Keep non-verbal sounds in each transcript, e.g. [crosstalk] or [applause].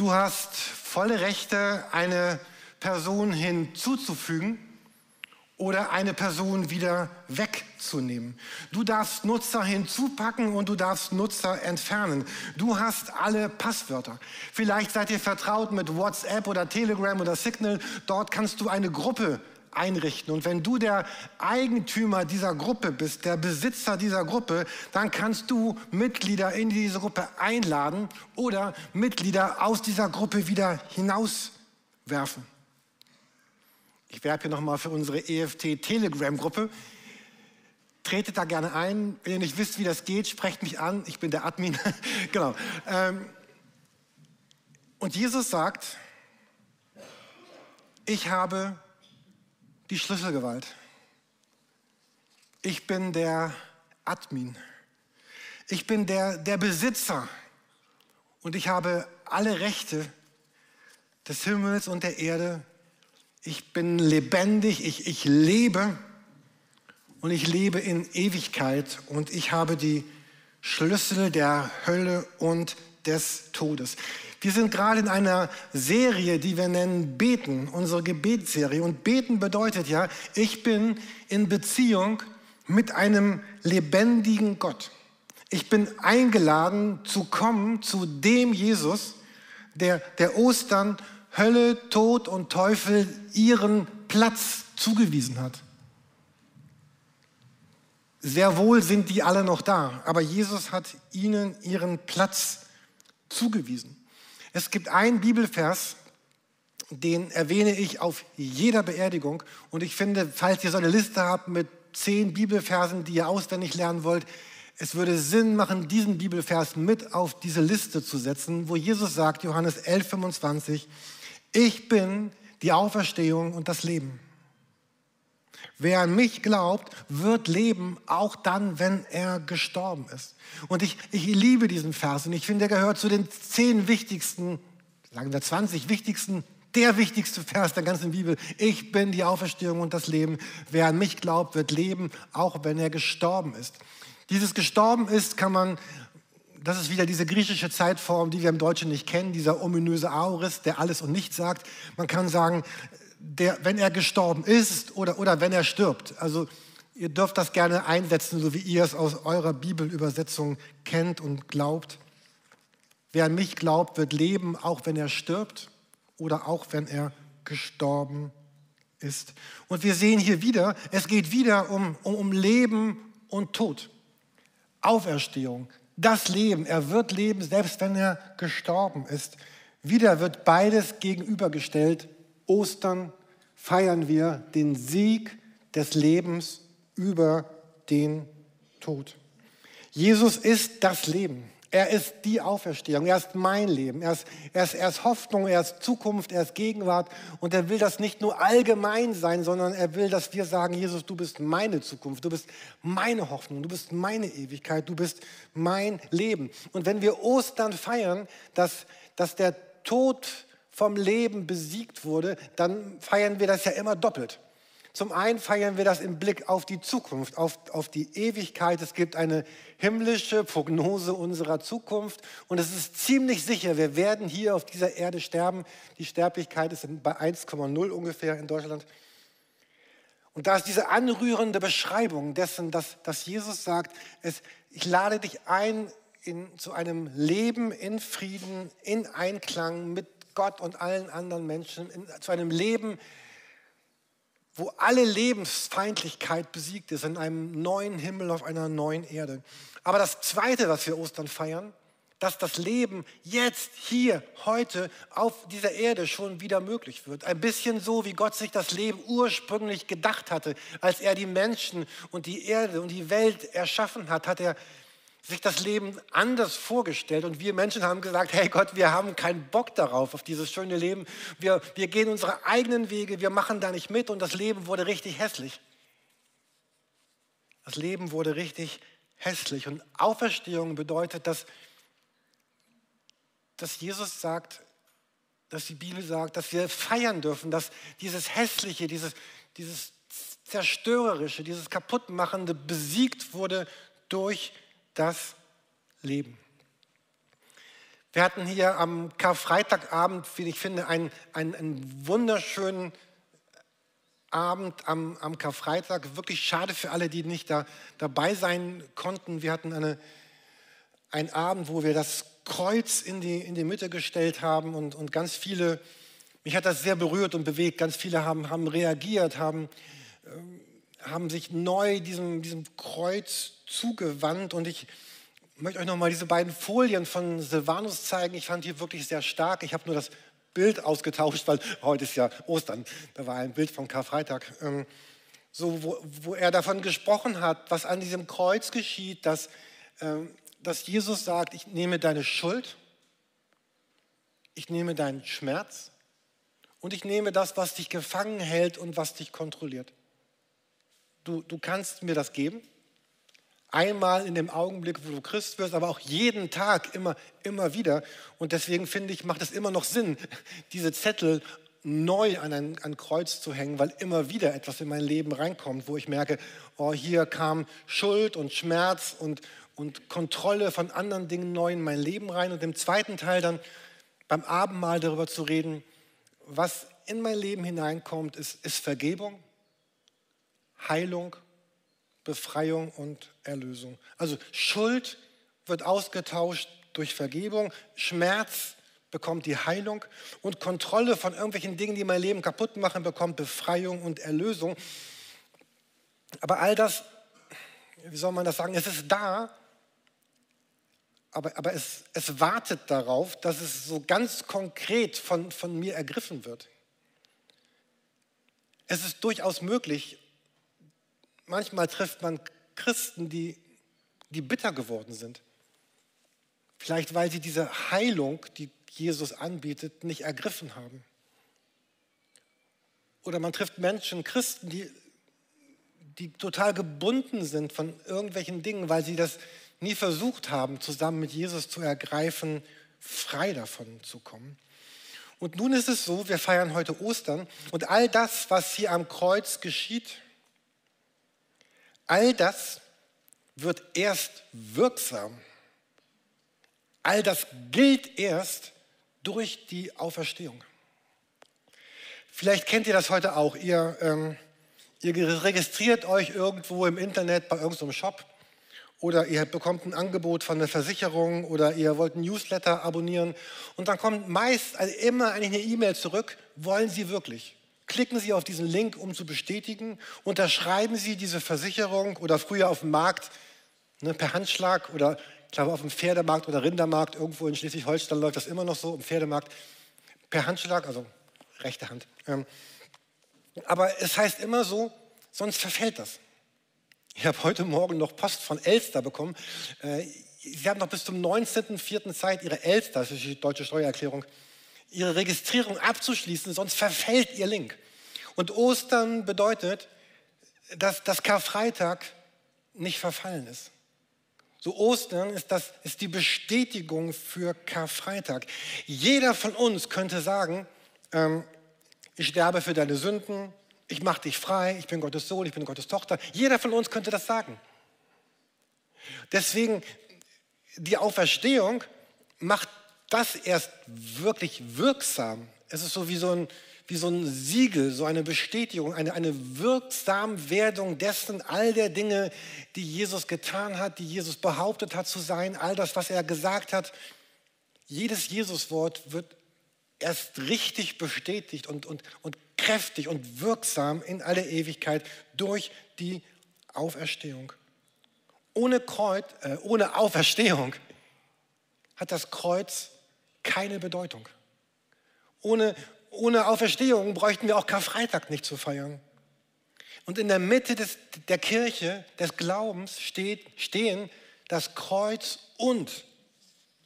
Du hast volle Rechte, eine Person hinzuzufügen oder eine Person wieder wegzunehmen. Du darfst Nutzer hinzupacken und du darfst Nutzer entfernen. Du hast alle Passwörter. Vielleicht seid ihr vertraut mit WhatsApp oder Telegram oder Signal. Dort kannst du eine Gruppe einrichten. Und wenn du der Eigentümer dieser Gruppe bist, der Besitzer dieser Gruppe, dann kannst du Mitglieder in diese Gruppe einladen oder Mitglieder aus dieser Gruppe wieder hinauswerfen. Ich werbe hier nochmal für unsere EFT Telegram-Gruppe. Tretet da gerne ein. Wenn ihr nicht wisst, wie das geht, sprecht mich an. Ich bin der Admin. [laughs] genau. Ähm, und Jesus sagt, ich habe die Schlüsselgewalt. Ich bin der Admin. Ich bin der, der Besitzer. Und ich habe alle Rechte des Himmels und der Erde ich bin lebendig, ich, ich lebe und ich lebe in Ewigkeit und ich habe die Schlüssel der Hölle und des Todes. Wir sind gerade in einer Serie, die wir nennen Beten, unsere Gebetsserie. Und Beten bedeutet ja, ich bin in Beziehung mit einem lebendigen Gott. Ich bin eingeladen zu kommen zu dem Jesus, der, der Ostern Hölle, Tod und Teufel ihren Platz zugewiesen hat. Sehr wohl sind die alle noch da, aber Jesus hat ihnen ihren Platz zugewiesen. Es gibt einen Bibelvers, den erwähne ich auf jeder Beerdigung. Und ich finde, falls ihr so eine Liste habt mit zehn Bibelversen, die ihr auswendig lernen wollt, es würde Sinn machen, diesen Bibelvers mit auf diese Liste zu setzen, wo Jesus sagt, Johannes 11, 25, ich bin die Auferstehung und das Leben. Wer an mich glaubt, wird leben, auch dann, wenn er gestorben ist. Und ich, ich liebe diesen Vers und ich finde, er gehört zu den zehn wichtigsten, sagen wir 20 wichtigsten, der wichtigste Vers der ganzen Bibel. Ich bin die Auferstehung und das Leben. Wer an mich glaubt, wird leben, auch wenn er gestorben ist. Dieses gestorben ist kann man das ist wieder diese griechische Zeitform, die wir im Deutschen nicht kennen, dieser ominöse Aorist, der alles und nichts sagt. Man kann sagen, der, wenn er gestorben ist oder, oder wenn er stirbt. Also ihr dürft das gerne einsetzen, so wie ihr es aus eurer Bibelübersetzung kennt und glaubt. Wer an mich glaubt, wird leben, auch wenn er stirbt oder auch wenn er gestorben ist. Und wir sehen hier wieder, es geht wieder um, um, um Leben und Tod. Auferstehung, das Leben. Er wird leben, selbst wenn er gestorben ist. Wieder wird beides gegenübergestellt. Ostern feiern wir den Sieg des Lebens über den Tod. Jesus ist das Leben. Er ist die Auferstehung, er ist mein Leben, er ist, er, ist, er ist Hoffnung, er ist Zukunft, er ist Gegenwart. Und er will das nicht nur allgemein sein, sondern er will, dass wir sagen, Jesus, du bist meine Zukunft, du bist meine Hoffnung, du bist meine Ewigkeit, du bist mein Leben. Und wenn wir Ostern feiern, dass, dass der Tod vom Leben besiegt wurde, dann feiern wir das ja immer doppelt. Zum einen feiern wir das im Blick auf die Zukunft, auf, auf die Ewigkeit. Es gibt eine himmlische Prognose unserer Zukunft und es ist ziemlich sicher, wir werden hier auf dieser Erde sterben. Die Sterblichkeit ist bei 1,0 ungefähr in Deutschland. Und da ist diese anrührende Beschreibung dessen, dass, dass Jesus sagt, es, ich lade dich ein in, zu einem Leben in Frieden, in Einklang mit Gott und allen anderen Menschen, in, zu einem Leben, wo alle Lebensfeindlichkeit besiegt ist, in einem neuen Himmel auf einer neuen Erde. Aber das Zweite, was wir Ostern feiern, dass das Leben jetzt, hier, heute auf dieser Erde schon wieder möglich wird. Ein bisschen so, wie Gott sich das Leben ursprünglich gedacht hatte. Als er die Menschen und die Erde und die Welt erschaffen hat, hat er sich das Leben anders vorgestellt und wir Menschen haben gesagt, hey Gott, wir haben keinen Bock darauf, auf dieses schöne Leben. Wir, wir gehen unsere eigenen Wege, wir machen da nicht mit und das Leben wurde richtig hässlich. Das Leben wurde richtig hässlich und Auferstehung bedeutet, dass, dass Jesus sagt, dass die Bibel sagt, dass wir feiern dürfen, dass dieses Hässliche, dieses, dieses Zerstörerische, dieses Kaputtmachende besiegt wurde durch das Leben. Wir hatten hier am Karfreitagabend, wie ich finde, einen, einen, einen wunderschönen Abend am, am, Karfreitag. Wirklich schade für alle, die nicht da, dabei sein konnten. Wir hatten eine, einen Abend, wo wir das Kreuz in die, in die Mitte gestellt haben und, und ganz viele, mich hat das sehr berührt und bewegt, ganz viele haben, haben reagiert, haben, äh, haben sich neu diesem, diesem Kreuz zugewandt und ich möchte euch nochmal diese beiden Folien von Silvanus zeigen. Ich fand die wirklich sehr stark. Ich habe nur das Bild ausgetauscht, weil heute ist ja Ostern. Da war ein Bild von Karfreitag. Ähm, so, wo, wo, er davon gesprochen hat, was an diesem Kreuz geschieht, dass, ähm, dass Jesus sagt, ich nehme deine Schuld, ich nehme deinen Schmerz und ich nehme das, was dich gefangen hält und was dich kontrolliert. Du, du kannst mir das geben, Einmal in dem Augenblick, wo du Christ wirst, aber auch jeden Tag, immer, immer wieder. Und deswegen finde ich, macht es immer noch Sinn, [laughs] diese Zettel neu an ein, an Kreuz zu hängen, weil immer wieder etwas in mein Leben reinkommt, wo ich merke, oh, hier kam Schuld und Schmerz und, und Kontrolle von anderen Dingen neu in mein Leben rein. Und im zweiten Teil dann beim Abendmahl darüber zu reden, was in mein Leben hineinkommt, ist, ist Vergebung, Heilung Befreiung und Erlösung. Also Schuld wird ausgetauscht durch Vergebung, Schmerz bekommt die Heilung und Kontrolle von irgendwelchen Dingen, die mein Leben kaputt machen, bekommt Befreiung und Erlösung. Aber all das, wie soll man das sagen, es ist da, aber, aber es, es wartet darauf, dass es so ganz konkret von, von mir ergriffen wird. Es ist durchaus möglich, manchmal trifft man Christen, die, die bitter geworden sind. Vielleicht weil sie diese Heilung, die Jesus anbietet, nicht ergriffen haben. Oder man trifft Menschen, Christen, die, die total gebunden sind von irgendwelchen Dingen, weil sie das nie versucht haben, zusammen mit Jesus zu ergreifen, frei davon zu kommen. Und nun ist es so, wir feiern heute Ostern und all das, was hier am Kreuz geschieht, All das wird erst wirksam. All das gilt erst durch die Auferstehung. Vielleicht kennt ihr das heute auch. Ihr, ähm, ihr registriert euch irgendwo im Internet bei irgendeinem Shop oder ihr bekommt ein Angebot von einer Versicherung oder ihr wollt ein Newsletter abonnieren und dann kommt meist also immer eigentlich eine E-Mail zurück, wollen Sie wirklich? Klicken Sie auf diesen Link, um zu bestätigen. Unterschreiben Sie diese Versicherung oder früher auf dem Markt ne, per Handschlag oder ich glaube auf dem Pferdemarkt oder Rindermarkt irgendwo in Schleswig-Holstein läuft das immer noch so im Pferdemarkt per Handschlag, also rechte Hand. Ähm, aber es heißt immer so, sonst verfällt das. Ich habe heute Morgen noch Post von Elster bekommen. Äh, Sie haben noch bis zum 19.04. Zeit, Ihre Elster, das ist die deutsche Steuererklärung, ihre Registrierung abzuschließen, sonst verfällt ihr Link. Und Ostern bedeutet, dass das Karfreitag nicht verfallen ist. So Ostern ist, das, ist die Bestätigung für Karfreitag. Jeder von uns könnte sagen, ähm, ich sterbe für deine Sünden, ich mache dich frei, ich bin Gottes Sohn, ich bin Gottes Tochter. Jeder von uns könnte das sagen. Deswegen, die Auferstehung macht das erst wirklich wirksam. Es ist so wie so ein, wie so ein Siegel, so eine Bestätigung, eine, eine Wirksamwerdung dessen, all der Dinge, die Jesus getan hat, die Jesus behauptet hat zu sein, all das, was er gesagt hat. Jedes Jesuswort wird erst richtig bestätigt und, und, und kräftig und wirksam in alle Ewigkeit durch die Auferstehung. Ohne, Kreuz, äh, ohne Auferstehung hat das Kreuz keine Bedeutung. Ohne, ohne Auferstehung bräuchten wir auch Karfreitag nicht zu feiern. Und in der Mitte des, der Kirche, des Glaubens steht, stehen das Kreuz und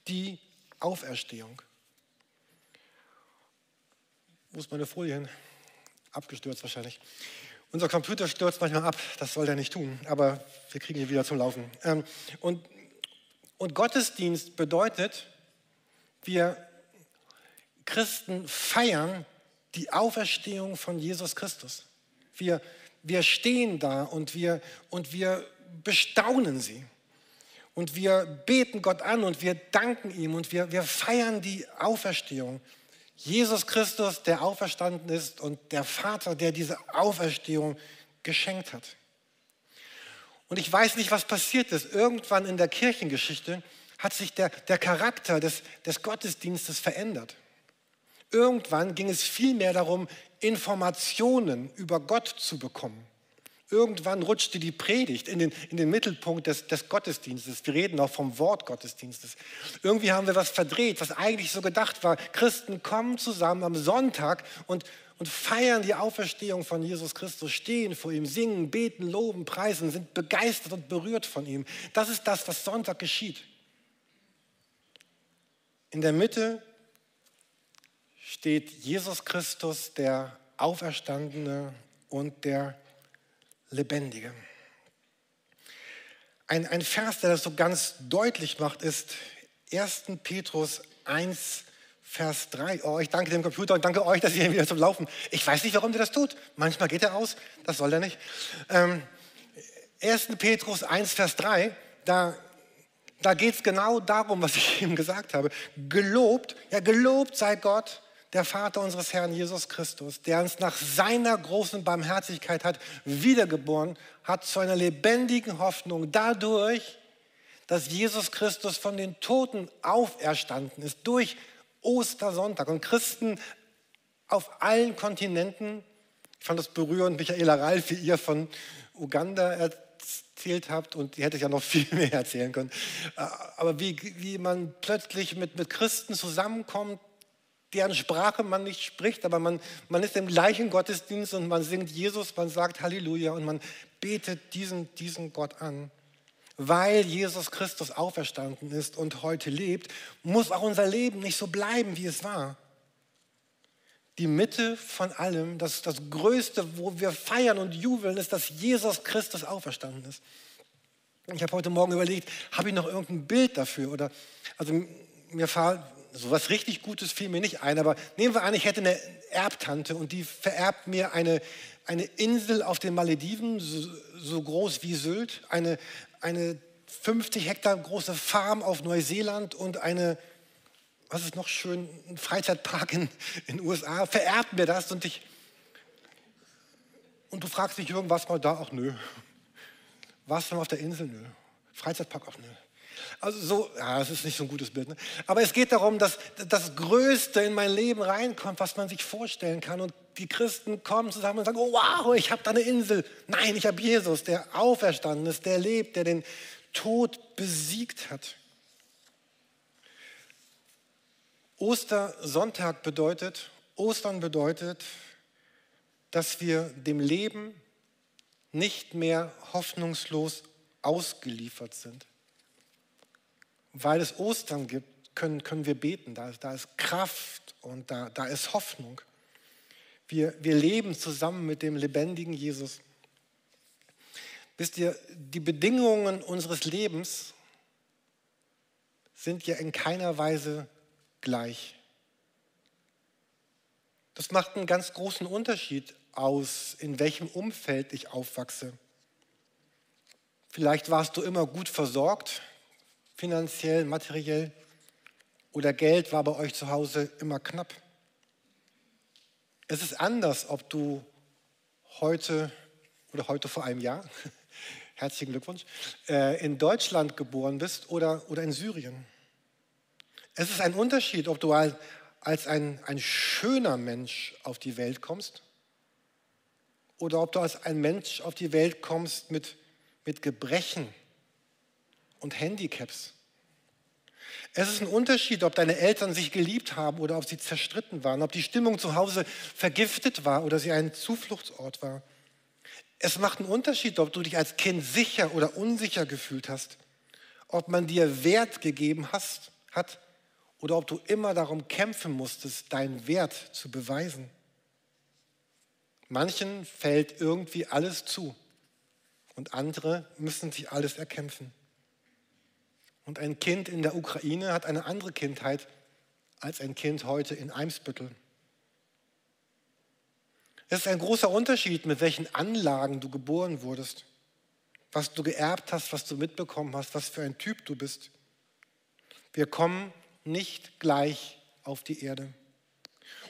die Auferstehung. Wo ist meine Folie hin? Abgestürzt wahrscheinlich. Unser Computer stürzt manchmal ab, das soll er nicht tun, aber wir kriegen ihn wieder zum Laufen. Ähm, und, und Gottesdienst bedeutet, wir Christen feiern die Auferstehung von Jesus Christus. Wir, wir stehen da und wir, und wir bestaunen sie. Und wir beten Gott an und wir danken ihm und wir, wir feiern die Auferstehung. Jesus Christus, der auferstanden ist und der Vater, der diese Auferstehung geschenkt hat. Und ich weiß nicht, was passiert ist. Irgendwann in der Kirchengeschichte hat sich der, der Charakter des, des Gottesdienstes verändert. Irgendwann ging es vielmehr darum, Informationen über Gott zu bekommen. Irgendwann rutschte die Predigt in den, in den Mittelpunkt des, des Gottesdienstes. Wir reden auch vom Wort Gottesdienstes. Irgendwie haben wir was verdreht, was eigentlich so gedacht war. Christen kommen zusammen am Sonntag und, und feiern die Auferstehung von Jesus Christus, stehen vor ihm, singen, beten, loben, preisen, sind begeistert und berührt von ihm. Das ist das, was Sonntag geschieht. In der Mitte steht Jesus Christus, der Auferstandene und der Lebendige. Ein, ein Vers, der das so ganz deutlich macht, ist 1. Petrus 1, Vers 3. Oh, ich danke dem Computer und danke euch, dass ihr wieder zum Laufen. Ich weiß nicht, warum der das tut. Manchmal geht er aus, das soll er nicht. Ähm, 1. Petrus 1, Vers 3, da, da geht es genau darum, was ich [laughs] eben gesagt habe. Gelobt, ja, gelobt sei Gott, der Vater unseres Herrn Jesus Christus, der uns nach seiner großen Barmherzigkeit hat wiedergeboren hat zu einer lebendigen Hoffnung dadurch, dass Jesus Christus von den Toten auferstanden ist, durch Ostersonntag. Und Christen auf allen Kontinenten, ich fand das berührend, Michaela Ralf, wie ihr von Uganda erzählt habt, und ihr hättet ja noch [laughs] viel mehr erzählen können, aber wie, wie man plötzlich mit, mit Christen zusammenkommt, deren Sprache man nicht spricht, aber man, man ist im gleichen Gottesdienst und man singt Jesus, man sagt Halleluja und man betet diesen, diesen Gott an. Weil Jesus Christus auferstanden ist und heute lebt, muss auch unser Leben nicht so bleiben, wie es war. Die Mitte von allem, das, das Größte, wo wir feiern und jubeln, ist, dass Jesus Christus auferstanden ist. Ich habe heute Morgen überlegt, habe ich noch irgendein Bild dafür? Oder, also mir so was richtig Gutes fiel mir nicht ein, aber nehmen wir an, ich hätte eine Erbtante und die vererbt mir eine, eine Insel auf den Malediven, so, so groß wie Sylt, eine, eine 50 Hektar große Farm auf Neuseeland und eine, was ist noch schön, ein Freizeitpark in den USA, vererbt mir das und ich, und du fragst dich irgendwas mal da, ach nö. Warst du noch auf der Insel? Nö. Freizeitpark, ach nö. Also so, ja, das ist nicht so ein gutes Bild. Ne? Aber es geht darum, dass das Größte in mein Leben reinkommt, was man sich vorstellen kann. Und die Christen kommen zusammen und sagen, oh wow, ich habe da eine Insel. Nein, ich habe Jesus, der auferstanden ist, der lebt, der den Tod besiegt hat. Ostersonntag bedeutet, Ostern bedeutet, dass wir dem Leben nicht mehr hoffnungslos ausgeliefert sind weil es Ostern gibt, können, können wir beten. Da, da ist Kraft und da, da ist Hoffnung. Wir, wir leben zusammen mit dem lebendigen Jesus. Wisst ihr, die Bedingungen unseres Lebens sind ja in keiner Weise gleich. Das macht einen ganz großen Unterschied aus, in welchem Umfeld ich aufwachse. Vielleicht warst du immer gut versorgt, finanziell, materiell oder Geld war bei euch zu Hause immer knapp. Es ist anders, ob du heute oder heute vor einem Jahr, [laughs] herzlichen Glückwunsch, äh, in Deutschland geboren bist oder, oder in Syrien. Es ist ein Unterschied, ob du als ein, ein schöner Mensch auf die Welt kommst oder ob du als ein Mensch auf die Welt kommst mit, mit Gebrechen und Handicaps. Es ist ein Unterschied, ob deine Eltern sich geliebt haben oder ob sie zerstritten waren, ob die Stimmung zu Hause vergiftet war oder sie ein Zufluchtsort war. Es macht einen Unterschied, ob du dich als Kind sicher oder unsicher gefühlt hast, ob man dir Wert gegeben hast, hat oder ob du immer darum kämpfen musstest, deinen Wert zu beweisen. Manchen fällt irgendwie alles zu und andere müssen sich alles erkämpfen. Und ein Kind in der Ukraine hat eine andere Kindheit als ein Kind heute in Eimsbüttel. Es ist ein großer Unterschied, mit welchen Anlagen du geboren wurdest. was du geerbt hast, was du mitbekommen hast, was für ein Typ du bist. Wir kommen nicht gleich auf die Erde.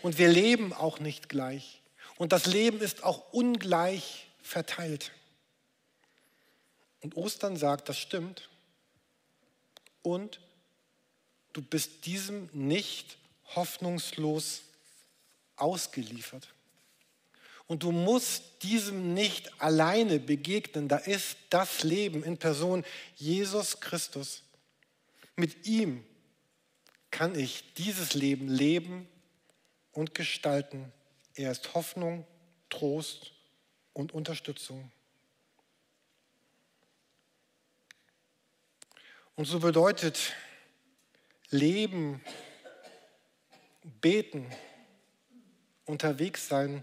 Und wir leben auch nicht gleich. Und das Leben ist auch ungleich verteilt. Und Ostern sagt, das stimmt. Und du bist diesem nicht hoffnungslos ausgeliefert. Und du musst diesem nicht alleine begegnen. Da ist das Leben in Person Jesus Christus. Mit ihm kann ich dieses Leben leben und gestalten. Er ist Hoffnung, Trost und Unterstützung. Und so bedeutet Leben, Beten, unterwegs sein,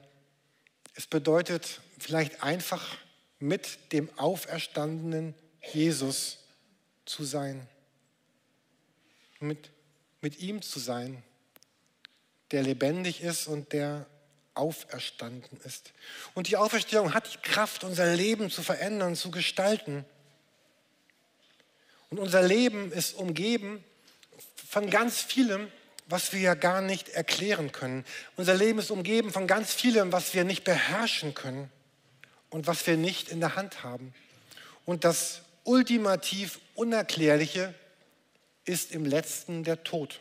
es bedeutet vielleicht einfach mit dem auferstandenen Jesus zu sein, mit, mit ihm zu sein, der lebendig ist und der auferstanden ist. Und die Auferstehung hat die Kraft, unser Leben zu verändern, zu gestalten. Und unser Leben ist umgeben von ganz vielem, was wir ja gar nicht erklären können. Unser Leben ist umgeben von ganz vielem, was wir nicht beherrschen können und was wir nicht in der Hand haben. Und das ultimativ Unerklärliche ist im letzten der Tod.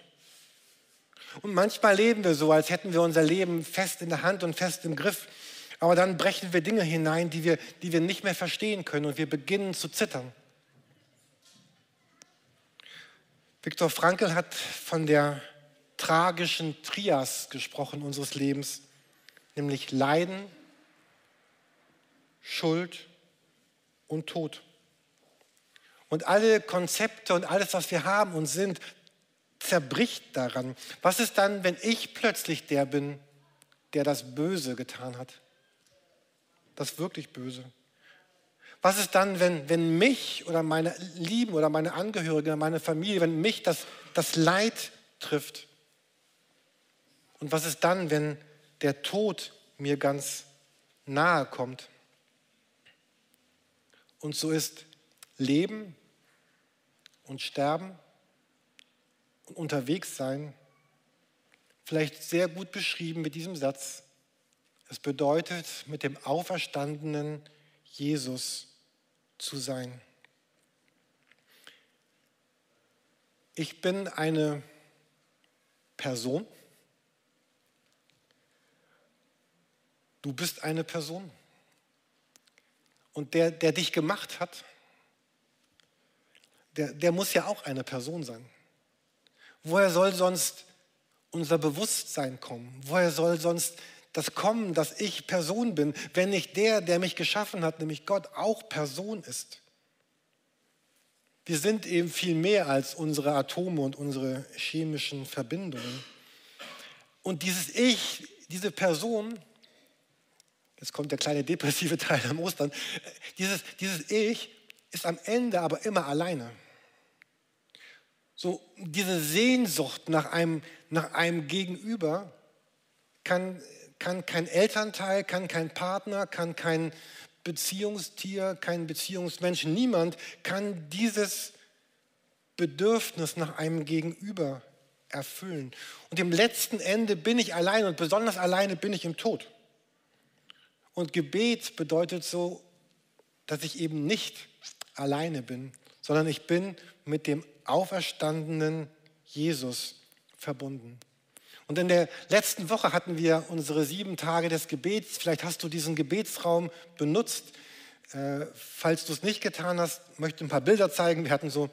Und manchmal leben wir so, als hätten wir unser Leben fest in der Hand und fest im Griff. Aber dann brechen wir Dinge hinein, die wir, die wir nicht mehr verstehen können und wir beginnen zu zittern. Viktor Frankl hat von der tragischen Trias gesprochen unseres Lebens, nämlich Leiden, Schuld und Tod. Und alle Konzepte und alles, was wir haben und sind, zerbricht daran. Was ist dann, wenn ich plötzlich der bin, der das Böse getan hat? Das wirklich Böse. Was ist dann, wenn, wenn mich oder meine Lieben oder meine Angehörigen, meine Familie, wenn mich das, das Leid trifft? Und was ist dann, wenn der Tod mir ganz nahe kommt? Und so ist Leben und Sterben und unterwegs sein vielleicht sehr gut beschrieben mit diesem Satz. Es bedeutet, mit dem auferstandenen Jesus zu sein. Ich bin eine Person, Du bist eine Person. Und der, der dich gemacht hat, der, der muss ja auch eine Person sein. Woher soll sonst unser Bewusstsein kommen? Woher soll sonst das kommen, dass ich Person bin, wenn nicht der, der mich geschaffen hat, nämlich Gott, auch Person ist? Wir sind eben viel mehr als unsere Atome und unsere chemischen Verbindungen. Und dieses Ich, diese Person, Jetzt kommt der kleine depressive Teil am Ostern. Dieses, dieses Ich ist am Ende aber immer alleine. So, diese Sehnsucht nach einem, nach einem Gegenüber kann, kann kein Elternteil, kann kein Partner, kann kein Beziehungstier, kein Beziehungsmensch, niemand kann dieses Bedürfnis nach einem Gegenüber erfüllen. Und im letzten Ende bin ich allein und besonders alleine bin ich im Tod. Und Gebet bedeutet so, dass ich eben nicht alleine bin, sondern ich bin mit dem auferstandenen Jesus verbunden. Und in der letzten Woche hatten wir unsere sieben Tage des Gebets. Vielleicht hast du diesen Gebetsraum benutzt. Äh, falls du es nicht getan hast, möchte ich ein paar Bilder zeigen. Wir hatten so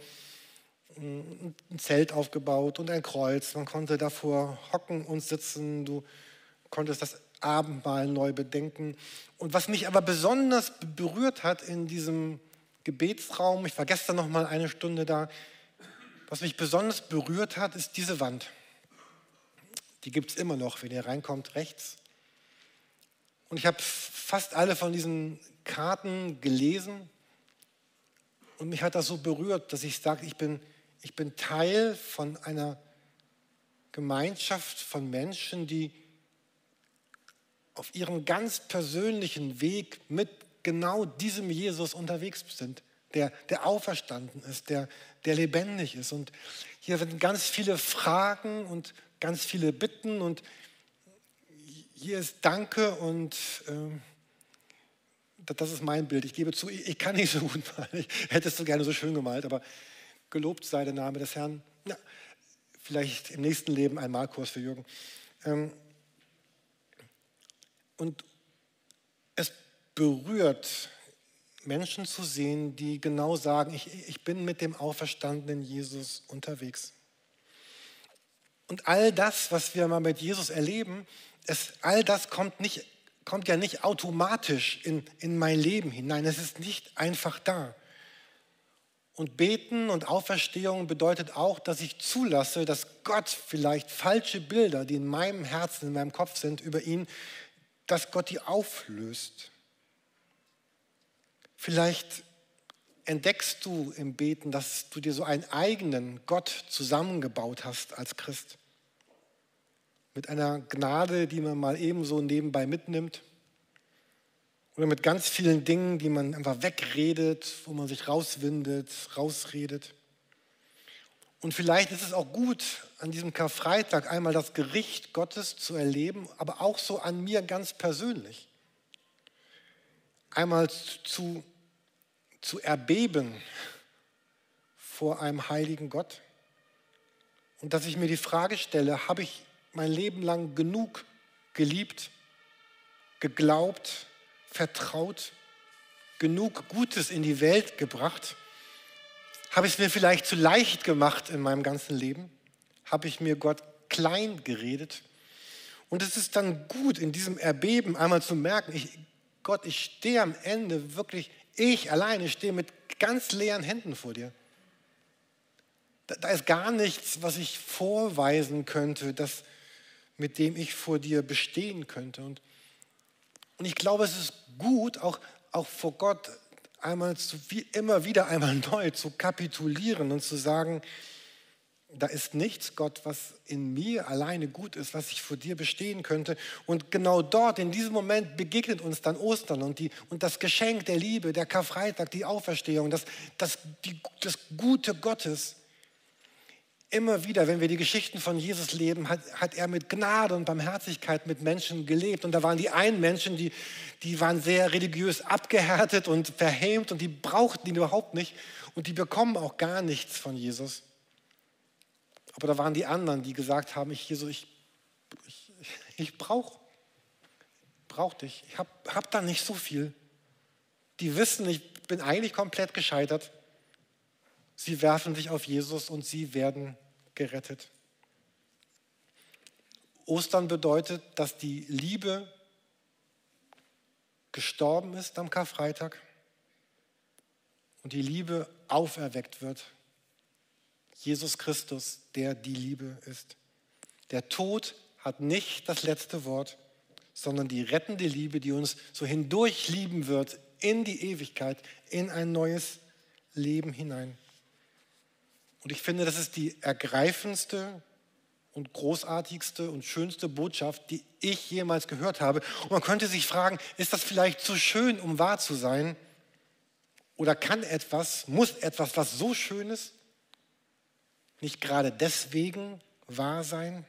ein Zelt aufgebaut und ein Kreuz. Man konnte davor hocken und sitzen. Du konntest das Abendmahl neu bedenken. Und was mich aber besonders berührt hat in diesem Gebetsraum, ich war gestern noch mal eine Stunde da, was mich besonders berührt hat, ist diese Wand. Die gibt es immer noch, wenn ihr reinkommt, rechts. Und ich habe fast alle von diesen Karten gelesen und mich hat das so berührt, dass ich sage, ich bin, ich bin Teil von einer Gemeinschaft von Menschen, die auf ihrem ganz persönlichen Weg mit genau diesem Jesus unterwegs sind, der, der auferstanden ist, der, der lebendig ist. Und hier sind ganz viele Fragen und ganz viele Bitten und hier ist Danke und äh, das ist mein Bild. Ich gebe zu, ich kann nicht so gut malen. Ich hätte es so gerne so schön gemalt, aber gelobt sei der Name des Herrn. Ja, vielleicht im nächsten Leben ein Malkurs für Jürgen. Ähm, und es berührt Menschen zu sehen, die genau sagen, ich, ich bin mit dem auferstandenen Jesus unterwegs. Und all das, was wir mal mit Jesus erleben, es, all das kommt, nicht, kommt ja nicht automatisch in, in mein Leben hinein. Es ist nicht einfach da. Und beten und Auferstehung bedeutet auch, dass ich zulasse, dass Gott vielleicht falsche Bilder, die in meinem Herzen, in meinem Kopf sind, über ihn, dass Gott die auflöst. Vielleicht entdeckst du im Beten, dass du dir so einen eigenen Gott zusammengebaut hast als Christ. Mit einer Gnade, die man mal ebenso nebenbei mitnimmt oder mit ganz vielen Dingen, die man einfach wegredet, wo man sich rauswindet, rausredet. Und vielleicht ist es auch gut, an diesem Karfreitag einmal das Gericht Gottes zu erleben, aber auch so an mir ganz persönlich. Einmal zu, zu erbeben vor einem heiligen Gott. Und dass ich mir die Frage stelle, habe ich mein Leben lang genug geliebt, geglaubt, vertraut, genug Gutes in die Welt gebracht? Habe ich es mir vielleicht zu leicht gemacht in meinem ganzen Leben? Habe ich mir Gott klein geredet? Und es ist dann gut, in diesem Erbeben einmal zu merken, ich, Gott, ich stehe am Ende wirklich, ich alleine stehe mit ganz leeren Händen vor dir. Da, da ist gar nichts, was ich vorweisen könnte, das, mit dem ich vor dir bestehen könnte. Und und ich glaube, es ist gut, auch, auch vor Gott einmal zu, wie immer wieder einmal [laughs] neu zu kapitulieren und zu sagen, da ist nichts, Gott, was in mir alleine gut ist, was ich vor dir bestehen könnte. Und genau dort, in diesem Moment, begegnet uns dann Ostern und, die, und das Geschenk der Liebe, der Karfreitag, die Auferstehung, das, das, die, das Gute Gottes. Immer wieder, wenn wir die Geschichten von Jesus leben, hat, hat er mit Gnade und Barmherzigkeit mit Menschen gelebt. Und da waren die einen Menschen, die, die waren sehr religiös abgehärtet und verhämt und die brauchten ihn überhaupt nicht. Und die bekommen auch gar nichts von Jesus. Aber da waren die anderen, die gesagt haben, ich, Jesus, ich, ich, ich brauche brauch dich. Ich habe hab da nicht so viel. Die wissen, ich bin eigentlich komplett gescheitert. Sie werfen sich auf Jesus und sie werden gerettet. Ostern bedeutet, dass die Liebe gestorben ist am Karfreitag und die Liebe auferweckt wird. Jesus Christus, der die Liebe ist. Der Tod hat nicht das letzte Wort, sondern die rettende Liebe, die uns so hindurch lieben wird in die Ewigkeit, in ein neues Leben hinein. Und ich finde, das ist die ergreifendste und großartigste und schönste Botschaft, die ich jemals gehört habe. Und man könnte sich fragen, ist das vielleicht zu schön, um wahr zu sein? Oder kann etwas, muss etwas, was so schön ist, nicht gerade deswegen wahr sein?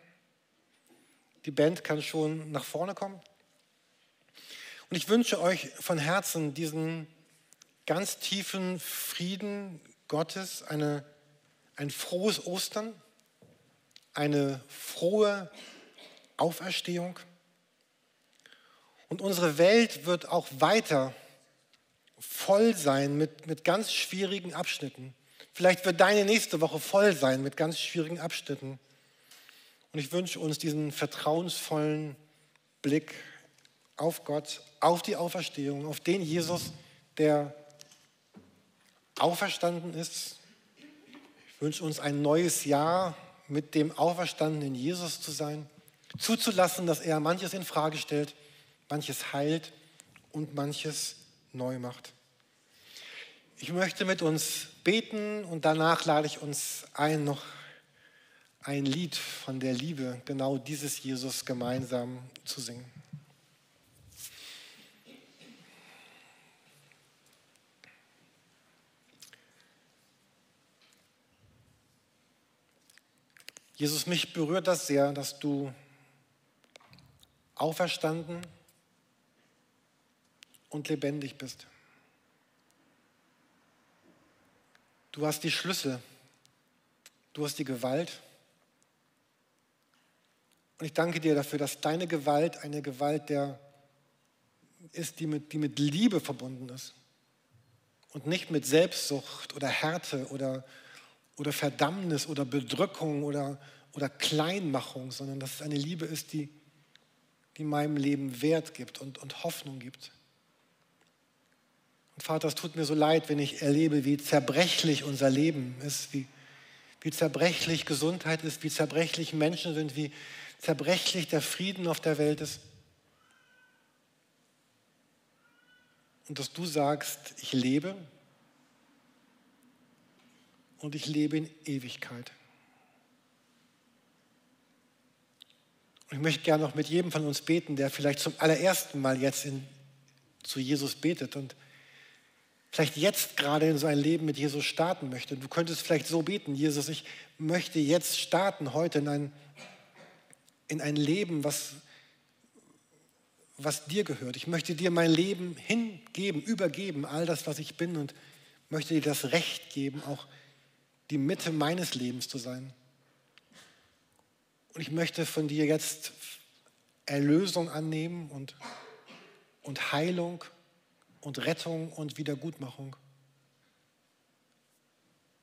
Die Band kann schon nach vorne kommen. Und ich wünsche euch von Herzen diesen ganz tiefen Frieden Gottes, eine ein frohes Ostern, eine frohe Auferstehung. Und unsere Welt wird auch weiter voll sein mit, mit ganz schwierigen Abschnitten. Vielleicht wird deine nächste Woche voll sein mit ganz schwierigen Abschnitten. Und ich wünsche uns diesen vertrauensvollen Blick auf Gott, auf die Auferstehung, auf den Jesus, der auferstanden ist, ich wünsche uns ein neues Jahr mit dem auferstandenen Jesus zu sein, zuzulassen, dass er manches in Frage stellt, manches heilt und manches neu macht. Ich möchte mit uns beten und danach lade ich uns ein, noch ein Lied von der Liebe, genau dieses Jesus gemeinsam zu singen. Jesus, mich berührt das sehr, dass du auferstanden und lebendig bist. Du hast die Schlüssel, du hast die Gewalt. Und ich danke dir dafür, dass deine Gewalt eine Gewalt der ist, die mit, die mit Liebe verbunden ist und nicht mit Selbstsucht oder Härte oder, oder Verdammnis oder Bedrückung oder, oder Kleinmachung, sondern dass es eine Liebe ist, die, die meinem Leben Wert gibt und, und Hoffnung gibt. Und Vater, es tut mir so leid, wenn ich erlebe, wie zerbrechlich unser Leben ist, wie, wie zerbrechlich Gesundheit ist, wie zerbrechlich Menschen sind, wie zerbrechlich der Frieden auf der Welt ist. Und dass du sagst, ich lebe und ich lebe in Ewigkeit. Und ich möchte gerne noch mit jedem von uns beten, der vielleicht zum allerersten Mal jetzt in, zu Jesus betet und vielleicht jetzt gerade in so ein Leben mit Jesus starten möchte. Du könntest vielleicht so beten, Jesus, ich möchte jetzt starten heute in ein, in ein Leben, was, was dir gehört. Ich möchte dir mein Leben hingeben, übergeben, all das, was ich bin und möchte dir das Recht geben, auch die Mitte meines Lebens zu sein. Und ich möchte von dir jetzt Erlösung annehmen und, und Heilung und Rettung und Wiedergutmachung.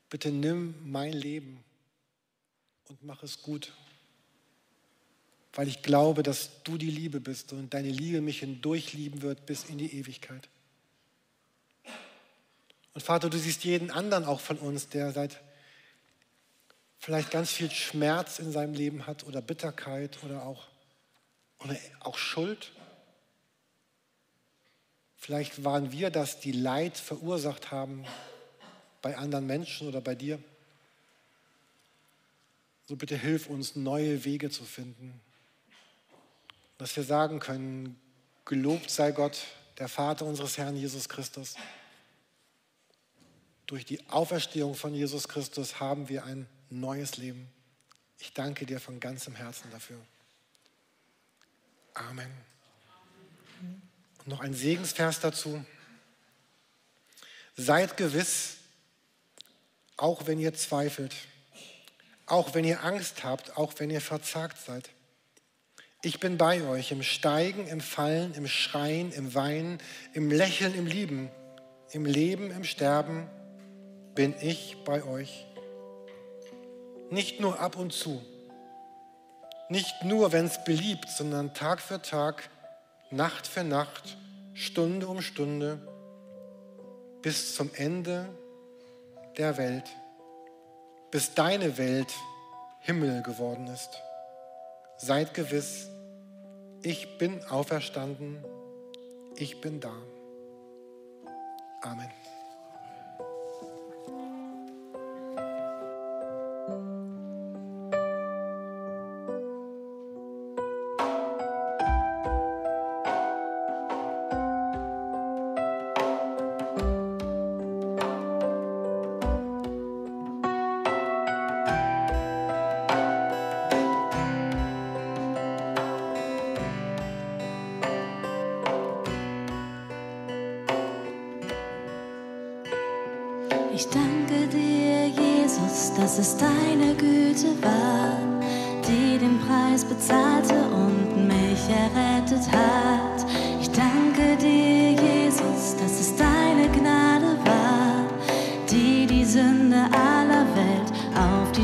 Bitte nimm mein Leben und mach es gut, weil ich glaube, dass du die Liebe bist und deine Liebe mich hindurch lieben wird bis in die Ewigkeit. Und Vater, du siehst jeden anderen auch von uns, der seit vielleicht ganz viel Schmerz in seinem Leben hat oder Bitterkeit oder auch, oder auch Schuld. Vielleicht waren wir das, die Leid verursacht haben bei anderen Menschen oder bei dir. So bitte hilf uns, neue Wege zu finden. Dass wir sagen können, gelobt sei Gott, der Vater unseres Herrn Jesus Christus. Durch die Auferstehung von Jesus Christus haben wir ein neues Leben. Ich danke dir von ganzem Herzen dafür. Amen. Und noch ein Segensvers dazu. Seid gewiss, auch wenn ihr zweifelt, auch wenn ihr Angst habt, auch wenn ihr verzagt seid. Ich bin bei euch im Steigen, im Fallen, im Schreien, im Weinen, im Lächeln, im Lieben, im Leben, im Sterben bin ich bei euch. Nicht nur ab und zu, nicht nur, wenn es beliebt, sondern Tag für Tag, Nacht für Nacht, Stunde um Stunde, bis zum Ende der Welt, bis deine Welt Himmel geworden ist. Seid gewiss, ich bin auferstanden, ich bin da. Amen.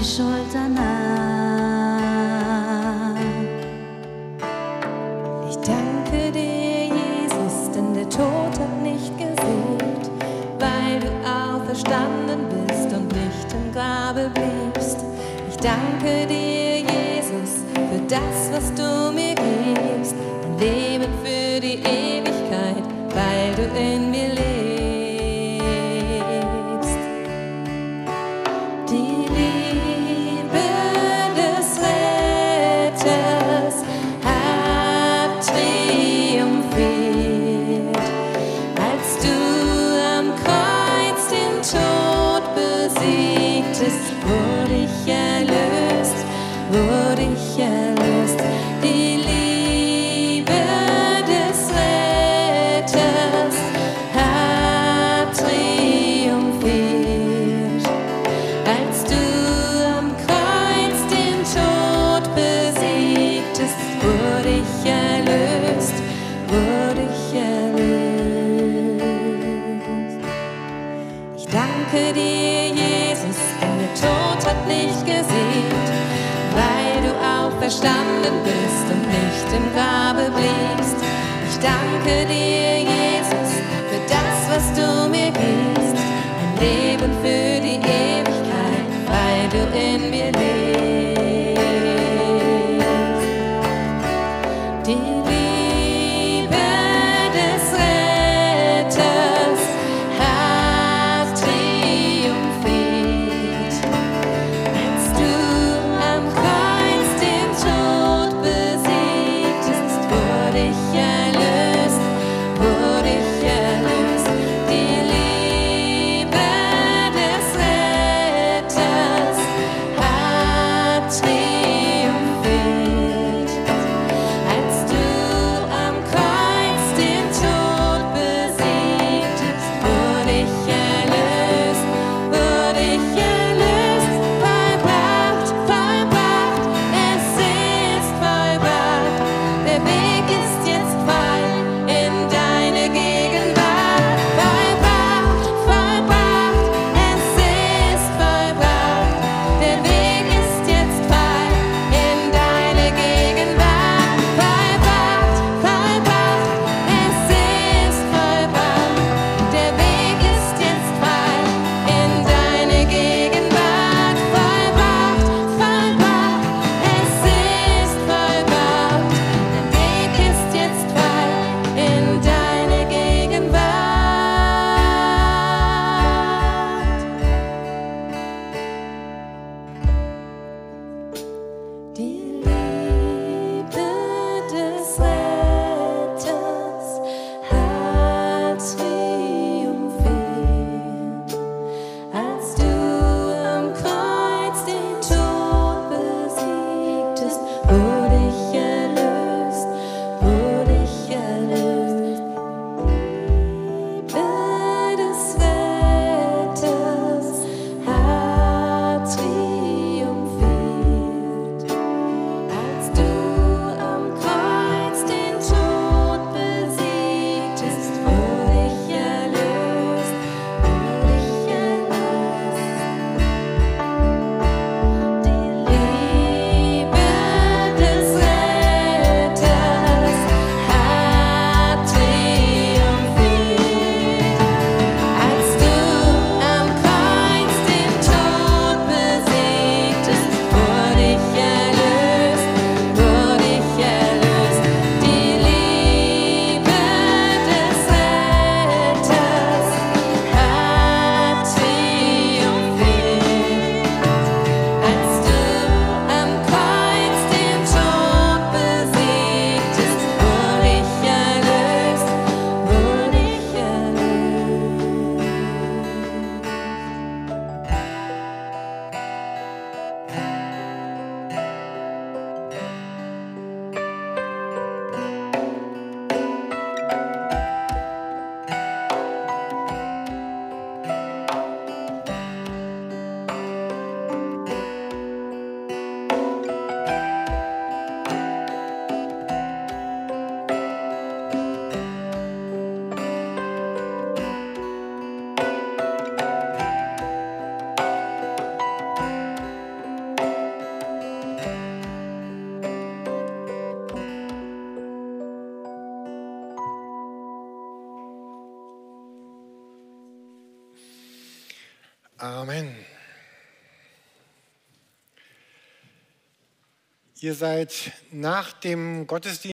Die Schulter nahm. Ich danke dir, Jesus, denn der Tod hat nicht gesiegt, weil du auferstanden bist und nicht im Grabe bliebst. Ich danke dir, Jesus, für das, was du mir gibst, ein Leben für die Ewigkeit, weil du in danke dir, Jesus, denn der Tod hat nicht gesiegt, weil du auferstanden bist und nicht im Grabe bliebst. Ich danke dir, Jesus, für das, was du mir gibst, ein Leben für Ihr seid nach dem Gottesdienst